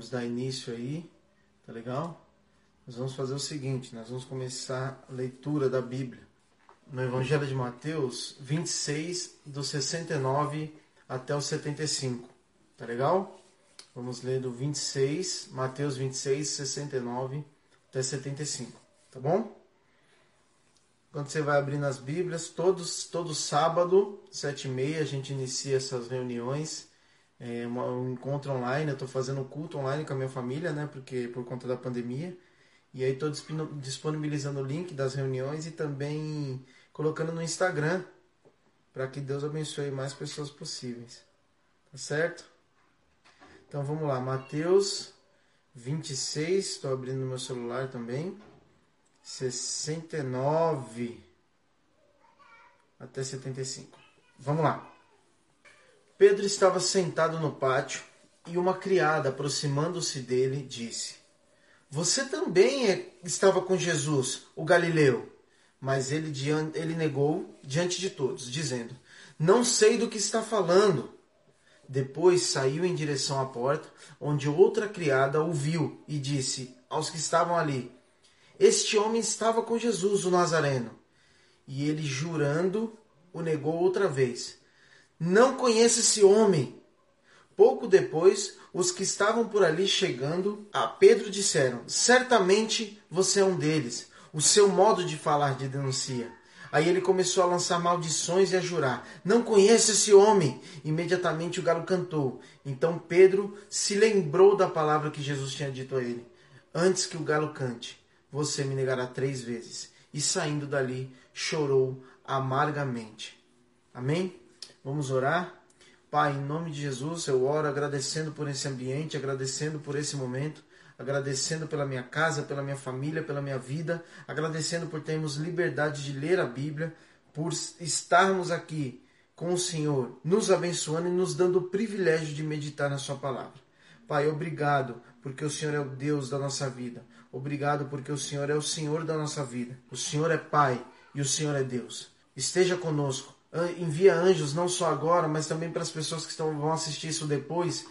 Vamos dar início aí, tá legal? Nós vamos fazer o seguinte, nós vamos começar a leitura da Bíblia no Evangelho de Mateus 26, do 69 até o 75, tá legal? Vamos ler do 26, Mateus 26, 69 até 75, tá bom? Quando você vai abrindo as Bíblias, todos, todo sábado, sete e meia, a gente inicia essas reuniões, é um encontro online, eu estou fazendo culto online com a minha família, né, porque por conta da pandemia, e aí estou disponibilizando o link das reuniões e também colocando no Instagram, para que Deus abençoe mais pessoas possíveis, tá certo? Então vamos lá, Mateus 26, estou abrindo meu celular também. 69 até 75. Vamos lá. Pedro estava sentado no pátio e uma criada, aproximando-se dele, disse: Você também é, estava com Jesus, o Galileu. Mas ele, ele negou diante de todos, dizendo: Não sei do que está falando. Depois saiu em direção à porta, onde outra criada o viu e disse aos que estavam ali: Este homem estava com Jesus, o Nazareno. E ele, jurando, o negou outra vez: Não conheço esse homem. Pouco depois, os que estavam por ali chegando a Pedro disseram: Certamente você é um deles. O seu modo de falar de denuncia. Aí ele começou a lançar maldições e a jurar: Não conheço esse homem. Imediatamente o galo cantou. Então Pedro se lembrou da palavra que Jesus tinha dito a ele: Antes que o galo cante, você me negará três vezes. E saindo dali, chorou amargamente. Amém? Vamos orar? Pai, em nome de Jesus, eu oro agradecendo por esse ambiente, agradecendo por esse momento agradecendo pela minha casa, pela minha família, pela minha vida, agradecendo por termos liberdade de ler a Bíblia, por estarmos aqui com o Senhor, nos abençoando e nos dando o privilégio de meditar na Sua palavra. Pai, obrigado, porque o Senhor é o Deus da nossa vida. Obrigado, porque o Senhor é o Senhor da nossa vida. O Senhor é Pai e o Senhor é Deus. Esteja conosco. Envia anjos, não só agora, mas também para as pessoas que estão, vão assistir isso depois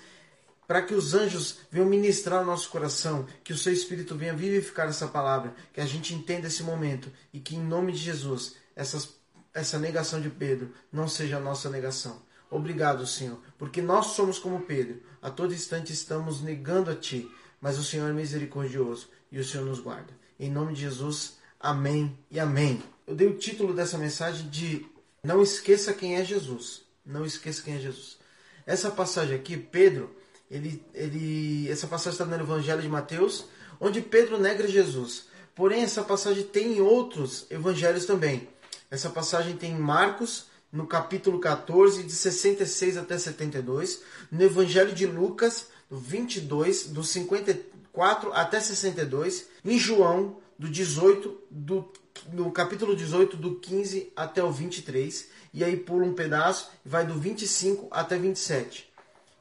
para que os anjos venham ministrar o nosso coração, que o seu Espírito venha vivificar essa palavra, que a gente entenda esse momento e que em nome de Jesus essas, essa negação de Pedro não seja a nossa negação. Obrigado, Senhor, porque nós somos como Pedro, a todo instante estamos negando a Ti, mas o Senhor é misericordioso e o Senhor nos guarda. Em nome de Jesus, amém e amém. Eu dei o título dessa mensagem de Não esqueça quem é Jesus. Não esqueça quem é Jesus. Essa passagem aqui, Pedro, ele, ele, essa passagem está no Evangelho de Mateus, onde Pedro nega Jesus. Porém, essa passagem tem em outros evangelhos também. Essa passagem tem em Marcos, no capítulo 14, de 66 até 72. No Evangelho de Lucas, do 22, do 54 até 62. Em João, do 18, do, no capítulo 18, do 15 até o 23. E aí pula um pedaço e vai do 25 até 27.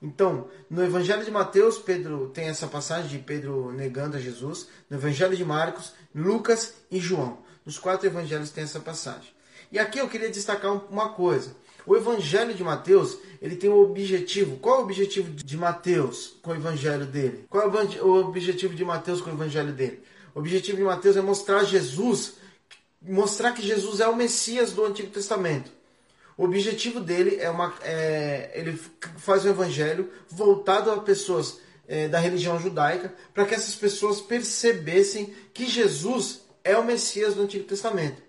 Então, no Evangelho de Mateus, Pedro tem essa passagem de Pedro negando a Jesus. No Evangelho de Marcos, Lucas e João. Nos quatro evangelhos tem essa passagem. E aqui eu queria destacar uma coisa. O Evangelho de Mateus, ele tem um objetivo. Qual é o objetivo de Mateus com o Evangelho dele? Qual é o objetivo de Mateus com o Evangelho dele? O objetivo de Mateus é mostrar Jesus, mostrar que Jesus é o Messias do Antigo Testamento. O objetivo dele é uma. É, ele faz o evangelho voltado a pessoas é, da religião judaica, para que essas pessoas percebessem que Jesus é o Messias do Antigo Testamento.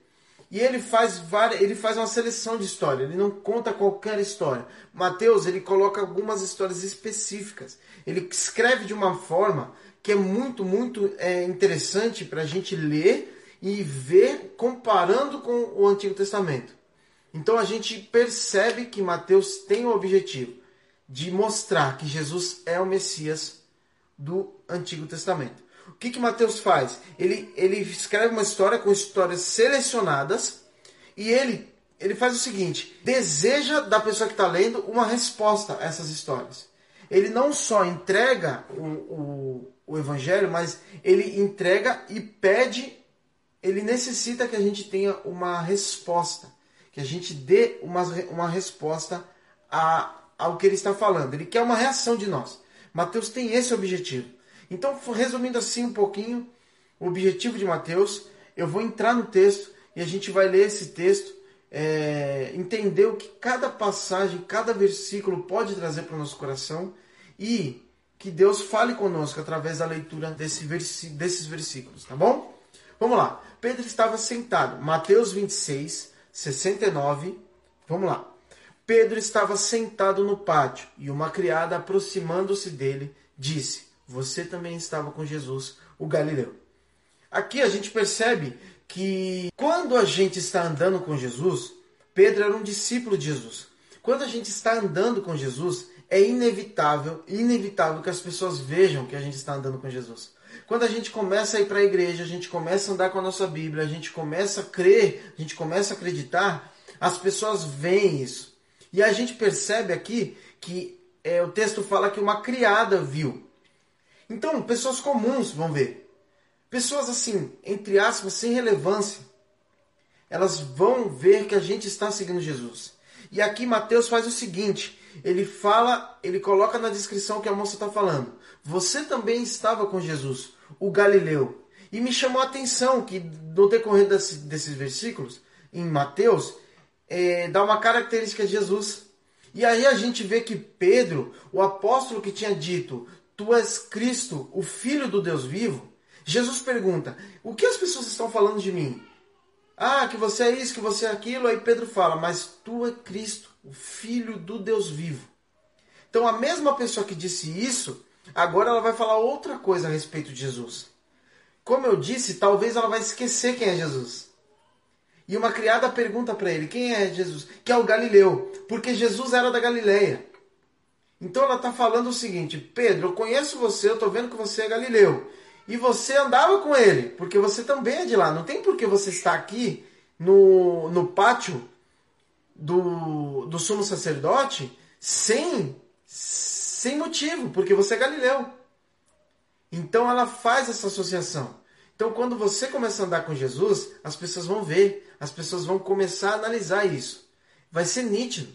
E ele faz, várias, ele faz uma seleção de história, ele não conta qualquer história. Mateus ele coloca algumas histórias específicas. Ele escreve de uma forma que é muito, muito é, interessante para a gente ler e ver comparando com o Antigo Testamento. Então a gente percebe que Mateus tem o objetivo de mostrar que Jesus é o Messias do Antigo Testamento. O que, que Mateus faz? Ele, ele escreve uma história com histórias selecionadas e ele, ele faz o seguinte: deseja da pessoa que está lendo uma resposta a essas histórias. Ele não só entrega o, o, o Evangelho, mas ele entrega e pede, ele necessita que a gente tenha uma resposta que a gente dê uma, uma resposta a, ao que ele está falando. Ele quer uma reação de nós. Mateus tem esse objetivo. Então, resumindo assim um pouquinho, o objetivo de Mateus, eu vou entrar no texto e a gente vai ler esse texto, é, entender o que cada passagem, cada versículo pode trazer para o nosso coração e que Deus fale conosco através da leitura desse versi desses versículos, tá bom? Vamos lá. Pedro estava sentado. Mateus 26, 69. Vamos lá. Pedro estava sentado no pátio e uma criada, aproximando-se dele, disse: Você também estava com Jesus, o Galileu. Aqui a gente percebe que quando a gente está andando com Jesus, Pedro era um discípulo de Jesus. Quando a gente está andando com Jesus, é inevitável, inevitável que as pessoas vejam que a gente está andando com Jesus. Quando a gente começa a ir para a igreja, a gente começa a andar com a nossa Bíblia, a gente começa a crer, a gente começa a acreditar, as pessoas veem isso. E a gente percebe aqui que é, o texto fala que uma criada viu. Então, pessoas comuns vão ver. Pessoas assim, entre aspas, sem relevância. Elas vão ver que a gente está seguindo Jesus. E aqui Mateus faz o seguinte: ele fala, ele coloca na descrição que a moça está falando. Você também estava com Jesus, o Galileu. E me chamou a atenção que no decorrer desse, desses versículos, em Mateus, é, dá uma característica de Jesus. E aí a gente vê que Pedro, o apóstolo que tinha dito, Tu és Cristo, o Filho do Deus vivo, Jesus pergunta: O que as pessoas estão falando de mim? Ah, que você é isso, que você é aquilo. Aí Pedro fala: Mas tu é Cristo, o Filho do Deus vivo. Então a mesma pessoa que disse isso, agora ela vai falar outra coisa a respeito de Jesus. Como eu disse, talvez ela vai esquecer quem é Jesus. E uma criada pergunta para ele: Quem é Jesus? Que é o Galileu, porque Jesus era da Galileia. Então ela está falando o seguinte: Pedro, eu conheço você, eu estou vendo que você é Galileu e você andava com ele, porque você também é de lá. Não tem por que você estar aqui no, no pátio do, do sumo sacerdote sem, sem motivo, porque você é galileu. Então ela faz essa associação. Então quando você começa a andar com Jesus, as pessoas vão ver, as pessoas vão começar a analisar isso. Vai ser nítido.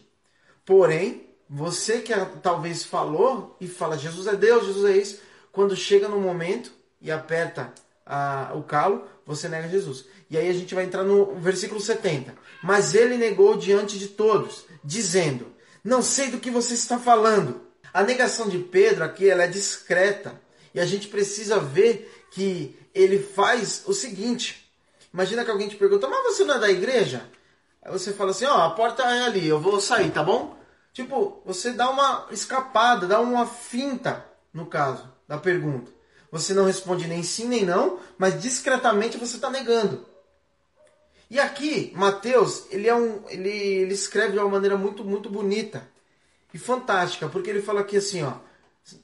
Porém, você que talvez falou e fala Jesus é Deus, Jesus é isso, quando chega no momento e aperta a, o calo, você nega Jesus. E aí a gente vai entrar no versículo 70. Mas ele negou diante de todos, dizendo: Não sei do que você está falando. A negação de Pedro aqui ela é discreta. E a gente precisa ver que ele faz o seguinte. Imagina que alguém te pergunta, mas você não é da igreja? Aí você fala assim, ó, oh, a porta é ali, eu vou sair, tá bom? Tipo, você dá uma escapada, dá uma finta, no caso, da pergunta. Você não responde nem sim nem não, mas discretamente você está negando. E aqui, Mateus, ele, é um, ele, ele escreve de uma maneira muito, muito bonita e fantástica, porque ele fala aqui assim, ó,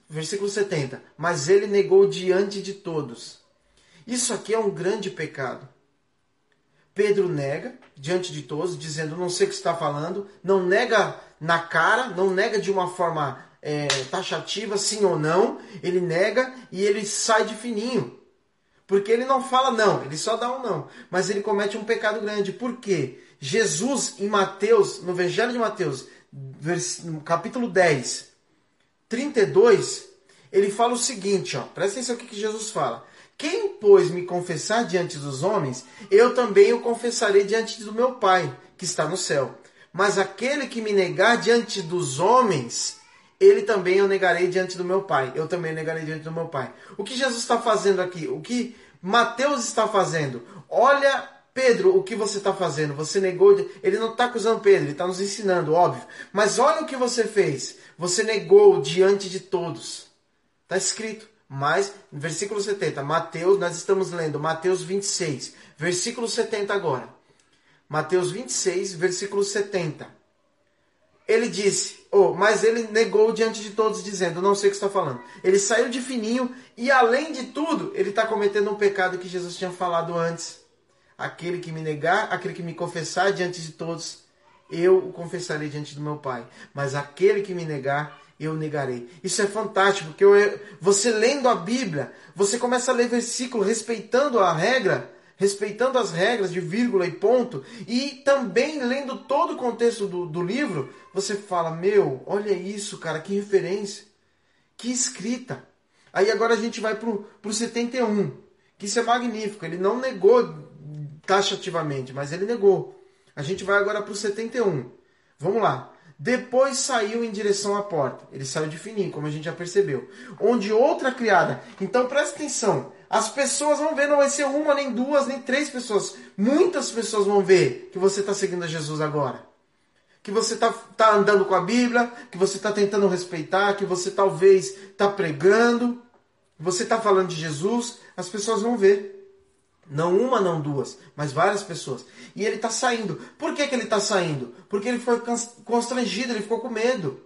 versículo 70, mas ele negou diante de todos. Isso aqui é um grande pecado. Pedro nega diante de todos, dizendo: Não sei o que está falando, não nega na cara, não nega de uma forma é, taxativa, sim ou não, ele nega e ele sai de fininho. Porque ele não fala não, ele só dá um não. Mas ele comete um pecado grande. Por quê? Jesus, em Mateus, no Evangelho de Mateus, no capítulo 10, 32, ele fala o seguinte, ó, presta atenção no que Jesus fala. Quem, pois, me confessar diante dos homens, eu também o confessarei diante do meu Pai, que está no céu. Mas aquele que me negar diante dos homens, ele também eu negarei diante do meu Pai. Eu também negarei diante do meu Pai. O que Jesus está fazendo aqui? O que Mateus está fazendo? Olha, Pedro, o que você está fazendo? Você negou. Ele não está acusando Pedro, ele está nos ensinando, óbvio. Mas olha o que você fez. Você negou diante de todos. Está escrito. Mas, versículo 70, Mateus, nós estamos lendo Mateus 26, versículo 70 agora. Mateus 26, versículo 70 ele disse, oh, mas ele negou diante de todos, dizendo: Não sei o que está falando. Ele saiu de fininho e, além de tudo, ele está cometendo um pecado que Jesus tinha falado antes. Aquele que me negar, aquele que me confessar diante de todos, eu o confessarei diante do meu Pai. Mas aquele que me negar, eu negarei. Isso é fantástico, porque eu, você lendo a Bíblia, você começa a ler versículo respeitando a regra respeitando as regras de vírgula e ponto, e também lendo todo o contexto do, do livro, você fala: Meu, olha isso, cara, que referência. que escrita. Aí agora a gente vai para o 71, que isso é magnífico. Ele não negou taxativamente, mas ele negou. A gente vai agora para o 71. Vamos lá. Depois saiu em direção à porta. Ele saiu de fininho, como a gente já percebeu. Onde outra criada. Então presta atenção. As pessoas vão ver, não vai ser uma, nem duas, nem três pessoas. Muitas pessoas vão ver que você está seguindo a Jesus agora. Que você está tá andando com a Bíblia, que você está tentando respeitar, que você talvez está pregando, você está falando de Jesus. As pessoas vão ver. Não uma, não duas, mas várias pessoas. E ele está saindo. Por que, que ele está saindo? Porque ele foi constrangido, ele ficou com medo.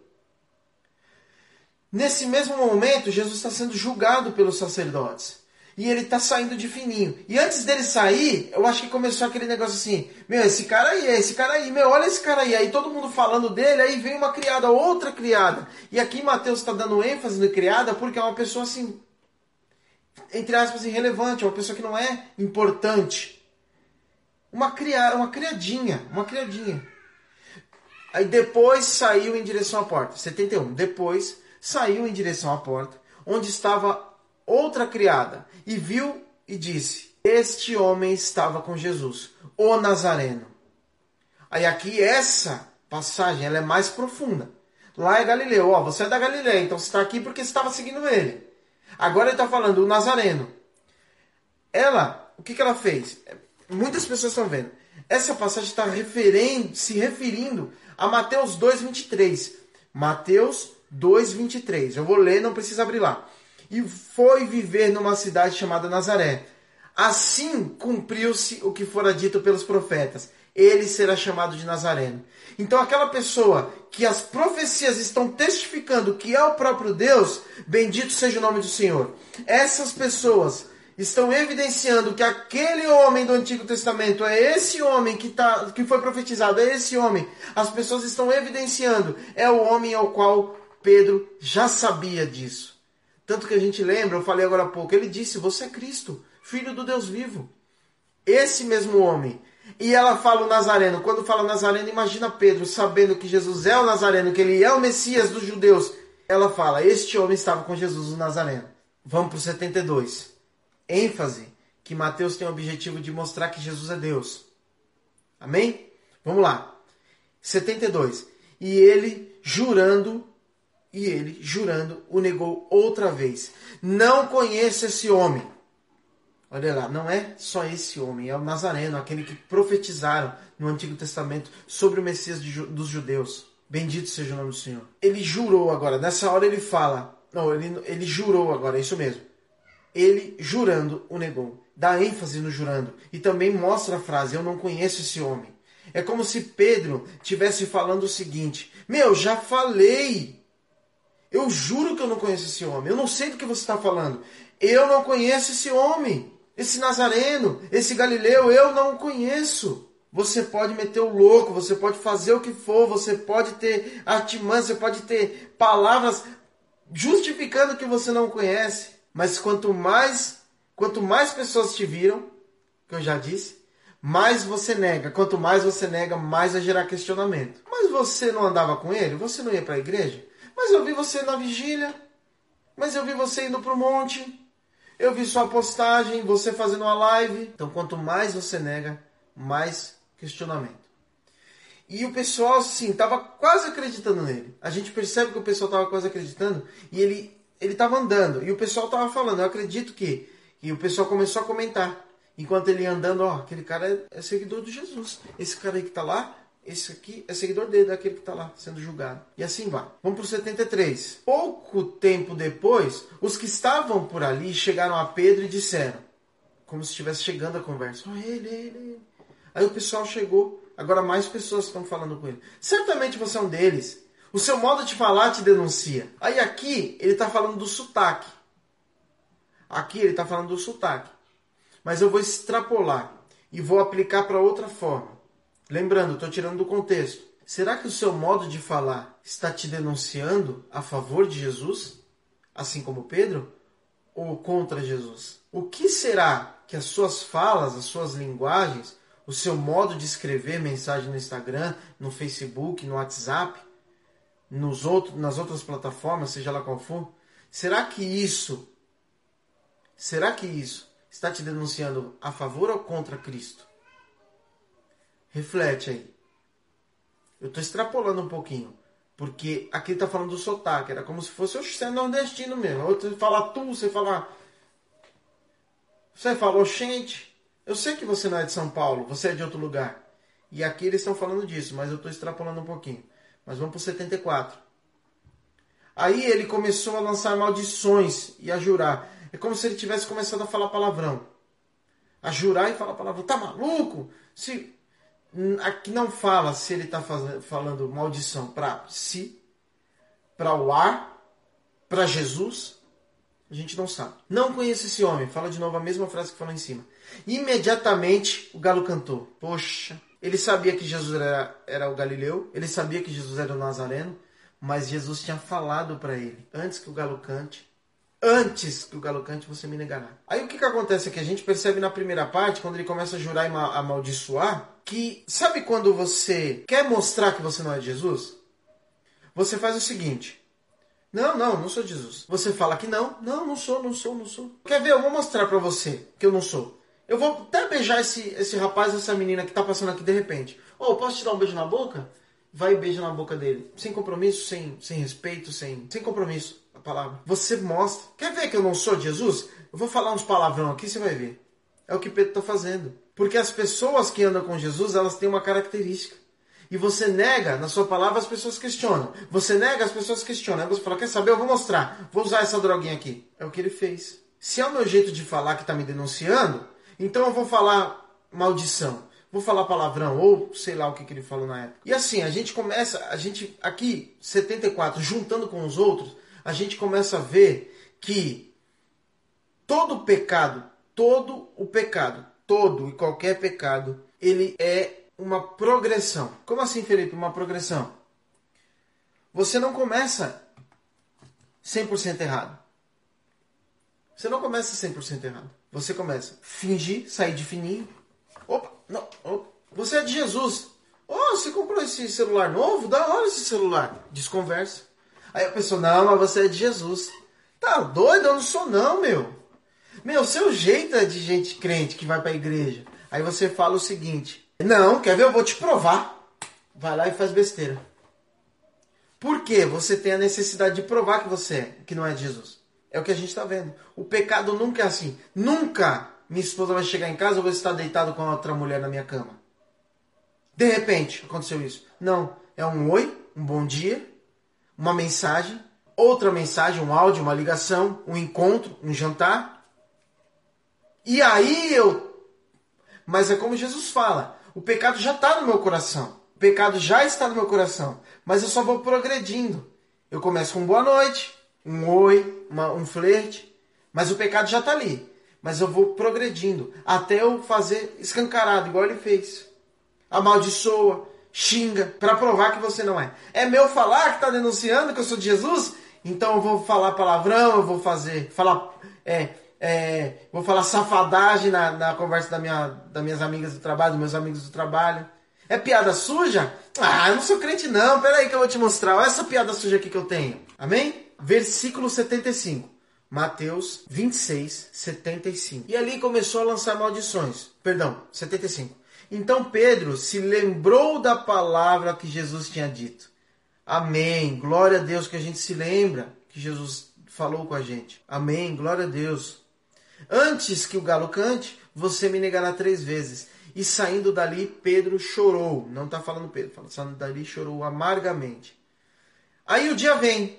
Nesse mesmo momento, Jesus está sendo julgado pelos sacerdotes. E ele está saindo de fininho. E antes dele sair, eu acho que começou aquele negócio assim: Meu, esse cara aí, esse cara aí, meu, olha esse cara aí. Aí todo mundo falando dele, aí vem uma criada, outra criada. E aqui Mateus está dando ênfase no criada porque é uma pessoa assim, entre aspas, irrelevante, é uma pessoa que não é importante. Uma, cria, uma criadinha, uma criadinha. Aí depois saiu em direção à porta. 71. Depois saiu em direção à porta, onde estava outra criada, e viu e disse: Este homem estava com Jesus, o Nazareno. Aí aqui essa passagem ela é mais profunda. Lá é Galileu, ó, você é da Galileia, então você está aqui porque você estava seguindo ele. Agora ele está falando o Nazareno. Ela, o que, que ela fez? Muitas pessoas estão vendo. Essa passagem está se referindo a Mateus 2,23. Mateus 2,23. Eu vou ler, não precisa abrir lá. E foi viver numa cidade chamada Nazaré. Assim cumpriu-se o que fora dito pelos profetas ele será chamado de Nazareno. Então, aquela pessoa que as profecias estão testificando que é o próprio Deus, bendito seja o nome do Senhor. Essas pessoas estão evidenciando que aquele homem do Antigo Testamento é esse homem que, tá, que foi profetizado, é esse homem. As pessoas estão evidenciando, é o homem ao qual Pedro já sabia disso. Tanto que a gente lembra, eu falei agora há pouco, ele disse: Você é Cristo, filho do Deus vivo. Esse mesmo homem e ela fala o Nazareno. Quando fala Nazareno, imagina Pedro sabendo que Jesus é o Nazareno, que ele é o Messias dos judeus. Ela fala: Este homem estava com Jesus, o Nazareno. Vamos para o 72. ênfase que Mateus tem o objetivo de mostrar que Jesus é Deus. Amém? Vamos lá. 72. E ele jurando, e ele jurando, o negou outra vez. Não conheço esse homem. Olha lá, não é só esse homem, é o Nazareno, aquele que profetizaram no Antigo Testamento sobre o Messias dos judeus. Bendito seja o nome do Senhor. Ele jurou agora, nessa hora ele fala, não, ele, ele jurou agora, é isso mesmo. Ele jurando o negou. Dá ênfase no jurando. E também mostra a frase: Eu não conheço esse homem. É como se Pedro tivesse falando o seguinte: Meu, já falei. Eu juro que eu não conheço esse homem. Eu não sei do que você está falando. Eu não conheço esse homem. Esse Nazareno, esse Galileu, eu não conheço. Você pode meter o louco, você pode fazer o que for, você pode ter artimanha, você pode ter palavras justificando que você não conhece. Mas quanto mais, quanto mais pessoas te viram, que eu já disse, mais você nega. Quanto mais você nega, mais vai gerar questionamento. Mas você não andava com ele? Você não ia para a igreja? Mas eu vi você na vigília. Mas eu vi você indo para o monte. Eu vi sua postagem, você fazendo uma live. Então, quanto mais você nega, mais questionamento. E o pessoal, assim, estava quase acreditando nele. A gente percebe que o pessoal estava quase acreditando e ele ele estava andando. E o pessoal estava falando, eu acredito que. E o pessoal começou a comentar. Enquanto ele ia andando, ó, aquele cara é, é seguidor de Jesus. Esse cara aí que está lá esse aqui é seguidor dele, daquele que está lá sendo julgado. E assim vai. Vamos para o 73. Pouco tempo depois, os que estavam por ali chegaram a Pedro e disseram, como se estivesse chegando a conversa: oh, ele, ele, ele. Aí o pessoal chegou, agora mais pessoas estão falando com ele. Certamente você é um deles. O seu modo de falar te denuncia. Aí aqui ele está falando do sotaque. Aqui ele está falando do sotaque. Mas eu vou extrapolar e vou aplicar para outra forma. Lembrando, estou tirando do contexto. Será que o seu modo de falar está te denunciando a favor de Jesus, assim como Pedro, ou contra Jesus? O que será que as suas falas, as suas linguagens, o seu modo de escrever mensagem no Instagram, no Facebook, no WhatsApp, nos outros, nas outras plataformas, seja lá qual for, Será que isso, será que isso está te denunciando a favor ou contra Cristo? Reflete aí. Eu estou extrapolando um pouquinho. Porque aqui está falando do sotaque. Era como se fosse o nordestino mesmo. Outro fala tu, você fala. Você fala oxente. Eu sei que você não é de São Paulo, você é de outro lugar. E aqui eles estão falando disso, mas eu estou extrapolando um pouquinho. Mas vamos para o 74. Aí ele começou a lançar maldições e a jurar. É como se ele tivesse começado a falar palavrão. A jurar e falar palavrão. Tá maluco? Se aqui não fala se ele está falando maldição para si, para o ar, para Jesus. A gente não sabe. Não conheço esse homem. Fala de novo a mesma frase que falou em cima. Imediatamente o galo cantou. Poxa, ele sabia que Jesus era, era o Galileu, ele sabia que Jesus era o Nazareno, mas Jesus tinha falado para ele, antes que o galo cante, antes que o galo cante, você me negará. Aí o que, que acontece é que a gente percebe na primeira parte, quando ele começa a jurar e amaldiçoar, que sabe quando você quer mostrar que você não é Jesus? Você faz o seguinte. Não, não, não sou Jesus. Você fala que não. Não, não sou, não sou, não sou. Quer ver? Eu vou mostrar para você que eu não sou. Eu vou até beijar esse, esse rapaz, essa menina que tá passando aqui de repente. Ô, oh, posso te dar um beijo na boca? Vai e beija na boca dele. Sem compromisso, sem, sem respeito, sem, sem compromisso. Palavra. Você mostra. Quer ver que eu não sou Jesus? Eu vou falar uns palavrão aqui, você vai ver. É o que Pedro está fazendo. Porque as pessoas que andam com Jesus, elas têm uma característica. E você nega, na sua palavra, as pessoas questionam. Você nega, as pessoas questionam. Aí você fala, quer saber? Eu vou mostrar. Vou usar essa droguinha aqui. É o que ele fez. Se é o meu jeito de falar que está me denunciando, então eu vou falar maldição vou falar palavrão, ou sei lá o que, que ele falou na época. E assim, a gente começa, a gente aqui, 74, juntando com os outros, a gente começa a ver que todo pecado, todo o pecado, todo e qualquer pecado, ele é uma progressão. Como assim, Felipe? Uma progressão. Você não começa 100% errado. Você não começa 100% errado. Você começa fingir, sair de fininho. Opa, não, você é de Jesus. Oh, você comprou esse celular novo? Da hora esse celular. Desconversa. Aí a pessoa, não, mas você é de Jesus. Tá doido? Eu não sou não, meu. Meu, seu jeito é de gente crente que vai pra igreja. Aí você fala o seguinte. Não, quer ver? Eu vou te provar. Vai lá e faz besteira. Por quê? Você tem a necessidade de provar que você é, que não é de Jesus. É o que a gente está vendo. O pecado nunca é assim. Nunca minha esposa vai chegar em casa, eu vou estar deitado com outra mulher na minha cama. De repente aconteceu isso. Não, é um oi, um bom dia, uma mensagem, outra mensagem, um áudio, uma ligação, um encontro, um jantar. E aí eu. Mas é como Jesus fala: o pecado já está no meu coração. O pecado já está no meu coração. Mas eu só vou progredindo. Eu começo com boa noite, um oi, uma, um flerte. Mas o pecado já está ali mas eu vou progredindo até eu fazer escancarado, igual ele fez. Amaldiçoa, xinga, para provar que você não é. É meu falar que está denunciando que eu sou de Jesus? Então eu vou falar palavrão, eu vou fazer, falar, é, é, vou falar safadagem na, na conversa da minha, das minhas amigas do trabalho, dos meus amigos do trabalho. É piada suja? Ah, eu não sou crente não, peraí que eu vou te mostrar. Olha essa piada suja aqui que eu tenho. Amém? Versículo 75. Mateus 26, 75. E ali começou a lançar maldições. Perdão, 75. Então Pedro se lembrou da palavra que Jesus tinha dito. Amém. Glória a Deus que a gente se lembra que Jesus falou com a gente. Amém. Glória a Deus. Antes que o galo cante, você me negará três vezes. E saindo dali, Pedro chorou. Não está falando Pedro, fala, saindo dali, chorou amargamente. Aí o dia vem.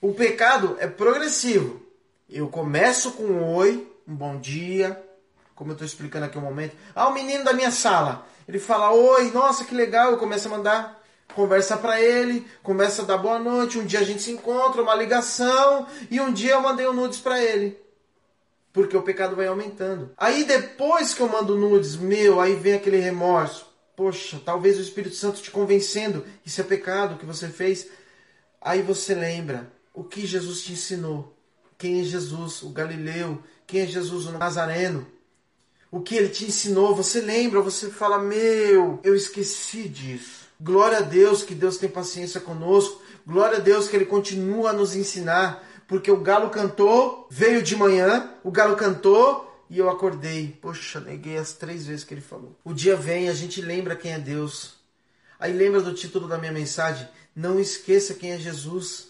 O pecado é progressivo. Eu começo com um oi, um bom dia, como eu estou explicando aqui um momento. Ah, o menino da minha sala. Ele fala oi, nossa, que legal. Eu começo a mandar conversa para ele, começa a dar boa noite. Um dia a gente se encontra, uma ligação. E um dia eu mandei um nudes para ele. Porque o pecado vai aumentando. Aí depois que eu mando nudes, meu, aí vem aquele remorso. Poxa, talvez o Espírito Santo te convencendo. Isso é pecado que você fez. Aí você lembra o que Jesus te ensinou. Quem é Jesus, o Galileu? Quem é Jesus, o Nazareno? O que ele te ensinou, você lembra, você fala: Meu, eu esqueci disso. Glória a Deus que Deus tem paciência conosco. Glória a Deus que Ele continua a nos ensinar. porque o galo cantou, veio de manhã, o galo cantou e eu acordei. Poxa, neguei as três vezes que ele falou. O dia vem, a gente lembra quem é Deus. Aí lembra do título da minha mensagem? Não esqueça quem é Jesus.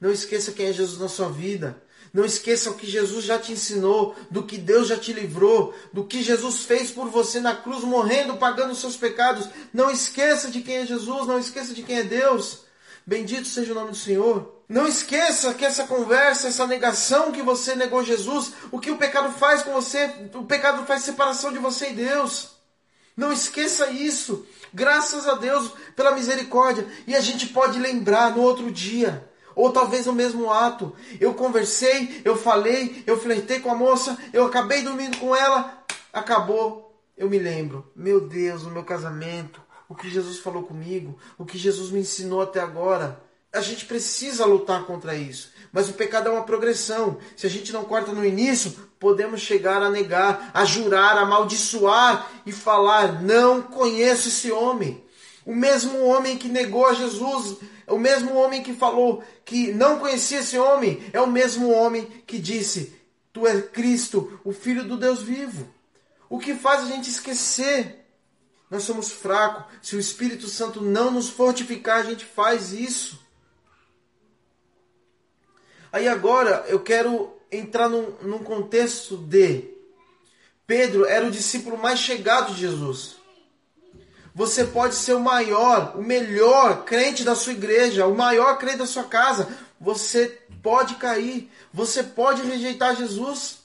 Não esqueça quem é Jesus na sua vida. Não esqueça o que Jesus já te ensinou, do que Deus já te livrou, do que Jesus fez por você na cruz, morrendo, pagando os seus pecados. Não esqueça de quem é Jesus, não esqueça de quem é Deus. Bendito seja o nome do Senhor. Não esqueça que essa conversa, essa negação que você negou Jesus, o que o pecado faz com você, o pecado faz separação de você e Deus. Não esqueça isso. Graças a Deus pela misericórdia. E a gente pode lembrar no outro dia. Ou talvez no mesmo ato. Eu conversei, eu falei, eu flertei com a moça, eu acabei dormindo com ela, acabou. Eu me lembro, meu Deus, o meu casamento, o que Jesus falou comigo, o que Jesus me ensinou até agora. A gente precisa lutar contra isso. Mas o pecado é uma progressão. Se a gente não corta no início, podemos chegar a negar, a jurar, a amaldiçoar e falar: não conheço esse homem. O mesmo homem que negou a Jesus, o mesmo homem que falou que não conhecia esse homem, é o mesmo homem que disse: Tu és Cristo, o Filho do Deus vivo. O que faz a gente esquecer? Nós somos fracos. Se o Espírito Santo não nos fortificar, a gente faz isso. Aí agora eu quero entrar num, num contexto de Pedro era o discípulo mais chegado de Jesus. Você pode ser o maior, o melhor crente da sua igreja, o maior crente da sua casa. Você pode cair, você pode rejeitar Jesus.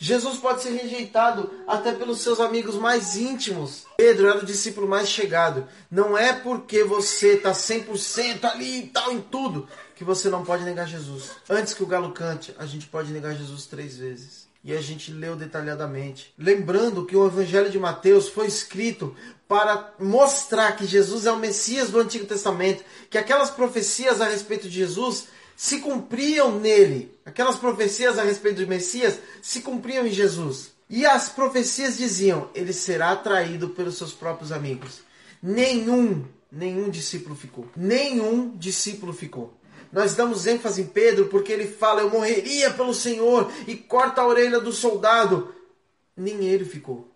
Jesus pode ser rejeitado até pelos seus amigos mais íntimos. Pedro era o discípulo mais chegado. Não é porque você está 100% ali e tal em tudo que você não pode negar Jesus. Antes que o galo cante, a gente pode negar Jesus três vezes. E a gente leu detalhadamente. Lembrando que o Evangelho de Mateus foi escrito para mostrar que Jesus é o Messias do Antigo Testamento, que aquelas profecias a respeito de Jesus se cumpriam nele. Aquelas profecias a respeito do Messias se cumpriam em Jesus. E as profecias diziam: ele será traído pelos seus próprios amigos. Nenhum, nenhum discípulo ficou. Nenhum discípulo ficou. Nós damos ênfase em Pedro porque ele fala: Eu morreria pelo Senhor e corta a orelha do soldado. Nem ele ficou.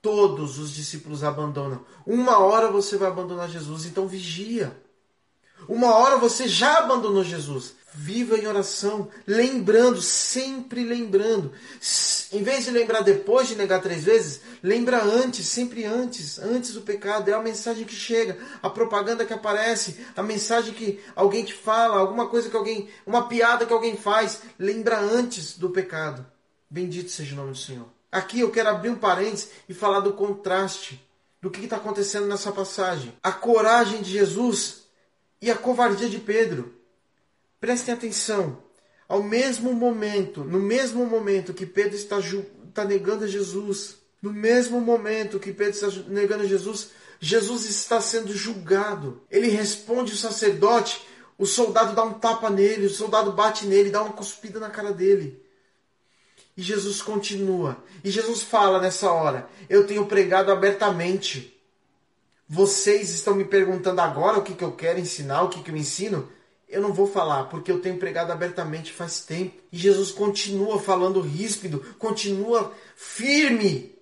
Todos os discípulos abandonam. Uma hora você vai abandonar Jesus, então vigia. Uma hora você já abandonou Jesus. Viva em oração, lembrando, sempre lembrando. Em vez de lembrar depois de negar três vezes, lembra antes, sempre antes, antes do pecado. É a mensagem que chega, a propaganda que aparece, a mensagem que alguém te fala, alguma coisa que alguém, uma piada que alguém faz. Lembra antes do pecado. Bendito seja o nome do Senhor. Aqui eu quero abrir um parênteses e falar do contraste do que está acontecendo nessa passagem. A coragem de Jesus e a covardia de Pedro. Prestem atenção. Ao mesmo momento, no mesmo momento que Pedro está, está negando Jesus, no mesmo momento que Pedro está negando Jesus, Jesus está sendo julgado. Ele responde o sacerdote, o soldado dá um tapa nele, o soldado bate nele, dá uma cuspida na cara dele. E Jesus continua. E Jesus fala nessa hora: Eu tenho pregado abertamente. Vocês estão me perguntando agora o que, que eu quero ensinar, o que, que eu ensino? Eu não vou falar, porque eu tenho pregado abertamente faz tempo. E Jesus continua falando ríspido, continua firme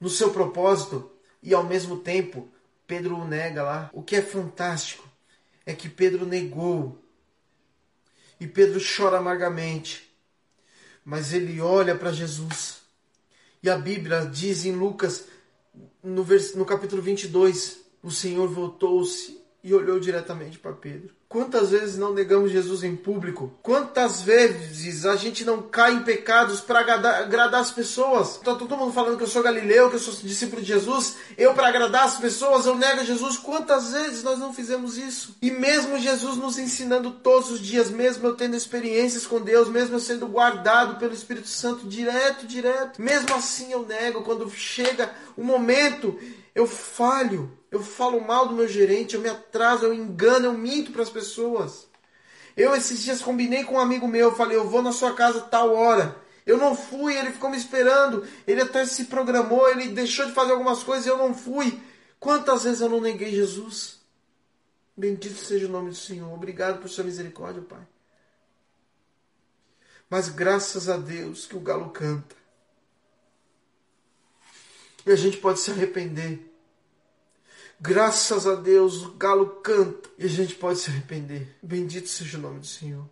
no seu propósito. E ao mesmo tempo, Pedro o nega lá. O que é fantástico é que Pedro negou. E Pedro chora amargamente. Mas ele olha para Jesus. E a Bíblia diz em Lucas, no, vers... no capítulo 22, o Senhor voltou-se e olhou diretamente para Pedro. Quantas vezes não negamos Jesus em público? Quantas vezes a gente não cai em pecados para agradar, as pessoas? Tá todo mundo falando que eu sou galileu, que eu sou discípulo de Jesus. Eu, para agradar as pessoas, eu nego Jesus. Quantas vezes nós não fizemos isso? E mesmo Jesus nos ensinando todos os dias, mesmo eu tendo experiências com Deus, mesmo eu sendo guardado pelo Espírito Santo direto, direto, mesmo assim eu nego. Quando chega o momento, eu falho. Eu falo mal do meu gerente, eu me atraso, eu engano, eu minto para as pessoas. Eu esses dias combinei com um amigo meu, falei, eu vou na sua casa tal hora. Eu não fui, ele ficou me esperando. Ele até se programou, ele deixou de fazer algumas coisas e eu não fui. Quantas vezes eu não neguei Jesus? Bendito seja o nome do Senhor. Obrigado por sua misericórdia, Pai. Mas graças a Deus que o galo canta. E a gente pode se arrepender. Graças a Deus o galo canta e a gente pode se arrepender. Bendito seja o nome do Senhor.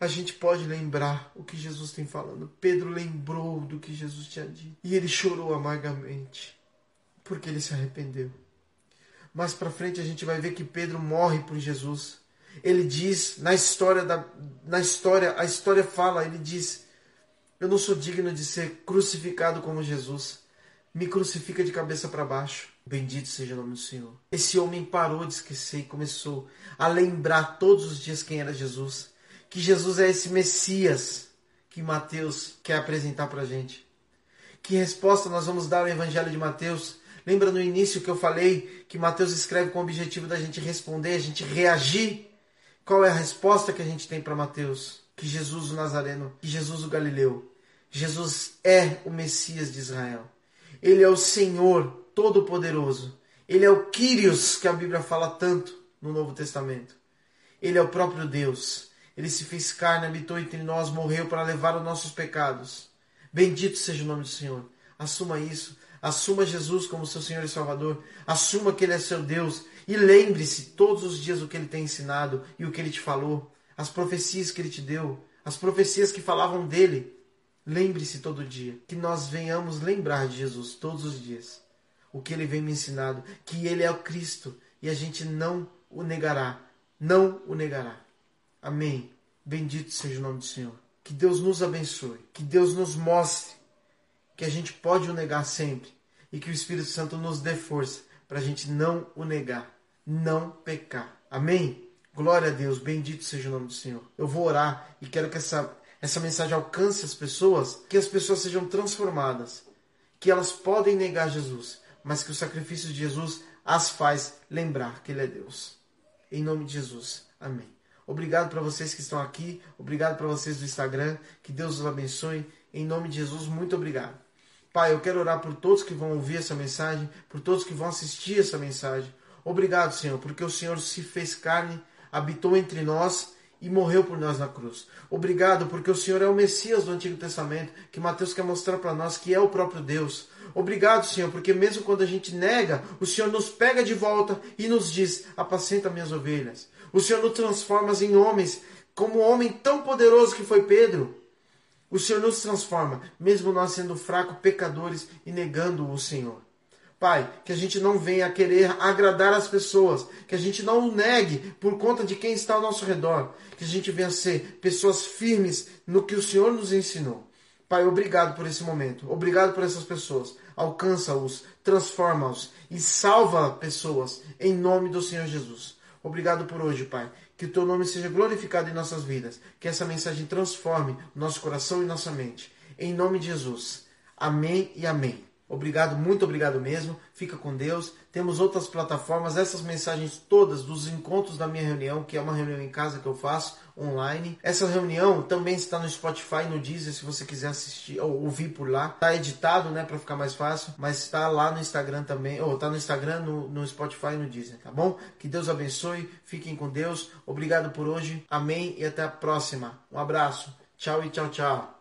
A gente pode lembrar o que Jesus tem falando. Pedro lembrou do que Jesus tinha dito e ele chorou amargamente porque ele se arrependeu. Mais para frente a gente vai ver que Pedro morre por Jesus. Ele diz na história da na história, a história fala, ele diz: Eu não sou digno de ser crucificado como Jesus. Me crucifica de cabeça para baixo. Bendito seja o nome do Senhor. Esse homem parou de esquecer e começou a lembrar todos os dias quem era Jesus. Que Jesus é esse Messias que Mateus quer apresentar para a gente. Que resposta nós vamos dar ao Evangelho de Mateus? Lembra no início que eu falei que Mateus escreve com o objetivo da gente responder, a gente reagir? Qual é a resposta que a gente tem para Mateus? Que Jesus o Nazareno, que Jesus o Galileu, Jesus é o Messias de Israel. Ele é o Senhor Todo-Poderoso. Ele é o Quírios que a Bíblia fala tanto no Novo Testamento. Ele é o próprio Deus. Ele se fez carne, habitou entre nós, morreu para levar os nossos pecados. Bendito seja o nome do Senhor. Assuma isso. Assuma Jesus como seu Senhor e Salvador. Assuma que Ele é seu Deus. E lembre-se todos os dias o que Ele tem ensinado e o que Ele te falou. As profecias que Ele te deu. As profecias que falavam dele. Lembre-se todo dia. Que nós venhamos lembrar de Jesus todos os dias. O que Ele vem me ensinando. Que Ele é o Cristo. E a gente não o negará. Não o negará. Amém. Bendito seja o nome do Senhor. Que Deus nos abençoe. Que Deus nos mostre que a gente pode o negar sempre e que o Espírito Santo nos dê força para a gente não o negar, não pecar. Amém? Glória a Deus, bendito seja o nome do Senhor. Eu vou orar e quero que essa, essa mensagem alcance as pessoas, que as pessoas sejam transformadas, que elas podem negar Jesus, mas que o sacrifício de Jesus as faz lembrar que Ele é Deus. Em nome de Jesus. Amém. Obrigado para vocês que estão aqui, obrigado para vocês do Instagram, que Deus os abençoe. Em nome de Jesus, muito obrigado. Pai, eu quero orar por todos que vão ouvir essa mensagem, por todos que vão assistir essa mensagem. Obrigado, Senhor, porque o Senhor se fez carne, habitou entre nós e morreu por nós na cruz. Obrigado, porque o Senhor é o Messias do Antigo Testamento, que Mateus quer mostrar para nós que é o próprio Deus. Obrigado, Senhor, porque mesmo quando a gente nega, o Senhor nos pega de volta e nos diz: apacenta minhas ovelhas. O Senhor nos transforma em homens, como o homem tão poderoso que foi Pedro. O Senhor nos transforma, mesmo nós sendo fracos, pecadores e negando o Senhor. Pai, que a gente não venha querer agradar as pessoas, que a gente não o negue por conta de quem está ao nosso redor, que a gente venha ser pessoas firmes no que o Senhor nos ensinou. Pai, obrigado por esse momento, obrigado por essas pessoas. Alcança-os, transforma-os e salva pessoas em nome do Senhor Jesus. Obrigado por hoje, Pai. Que o teu nome seja glorificado em nossas vidas. Que essa mensagem transforme nosso coração e nossa mente. Em nome de Jesus. Amém e amém. Obrigado, muito obrigado mesmo. Fica com Deus. Temos outras plataformas, essas mensagens todas dos encontros da minha reunião, que é uma reunião em casa que eu faço online. Essa reunião também está no Spotify, no Deezer, se você quiser assistir ou ouvir por lá. Está editado, né, para ficar mais fácil, mas está lá no Instagram também, ou está no Instagram, no, no Spotify no Deezer, tá bom? Que Deus abençoe. Fiquem com Deus. Obrigado por hoje. Amém e até a próxima. Um abraço. Tchau e tchau, tchau.